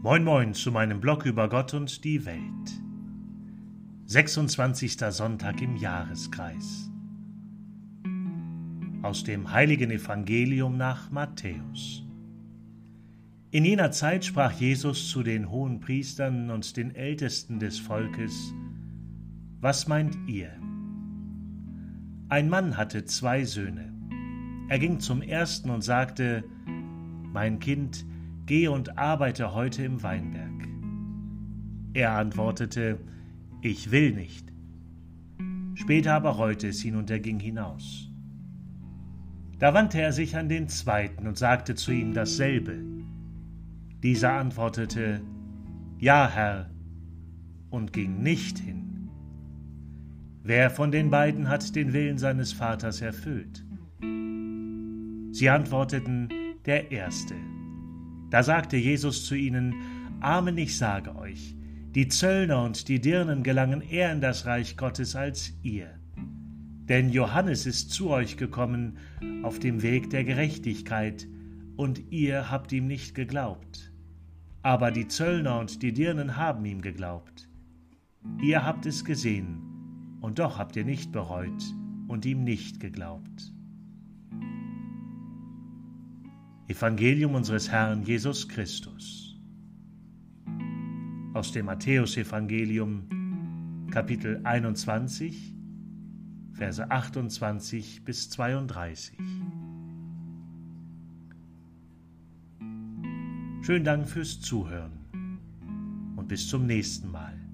Moin Moin zu meinem Blog über Gott und die Welt. 26. Sonntag im Jahreskreis. Aus dem heiligen Evangelium nach Matthäus. In jener Zeit sprach Jesus zu den hohen Priestern und den Ältesten des Volkes, Was meint ihr? Ein Mann hatte zwei Söhne. Er ging zum ersten und sagte, Mein Kind, Geh und arbeite heute im Weinberg. Er antwortete, Ich will nicht. Später aber reute es ihn und er ging hinaus. Da wandte er sich an den zweiten und sagte zu ihm dasselbe. Dieser antwortete, Ja, Herr, und ging nicht hin. Wer von den beiden hat den Willen seines Vaters erfüllt? Sie antworteten, der Erste. Da sagte Jesus zu ihnen, Amen, ich sage euch, die Zöllner und die Dirnen gelangen eher in das Reich Gottes als ihr. Denn Johannes ist zu euch gekommen auf dem Weg der Gerechtigkeit, und ihr habt ihm nicht geglaubt. Aber die Zöllner und die Dirnen haben ihm geglaubt. Ihr habt es gesehen, und doch habt ihr nicht bereut und ihm nicht geglaubt. Evangelium unseres Herrn Jesus Christus. Aus dem Matthäusevangelium Kapitel 21, Verse 28 bis 32. Schönen Dank fürs Zuhören und bis zum nächsten Mal.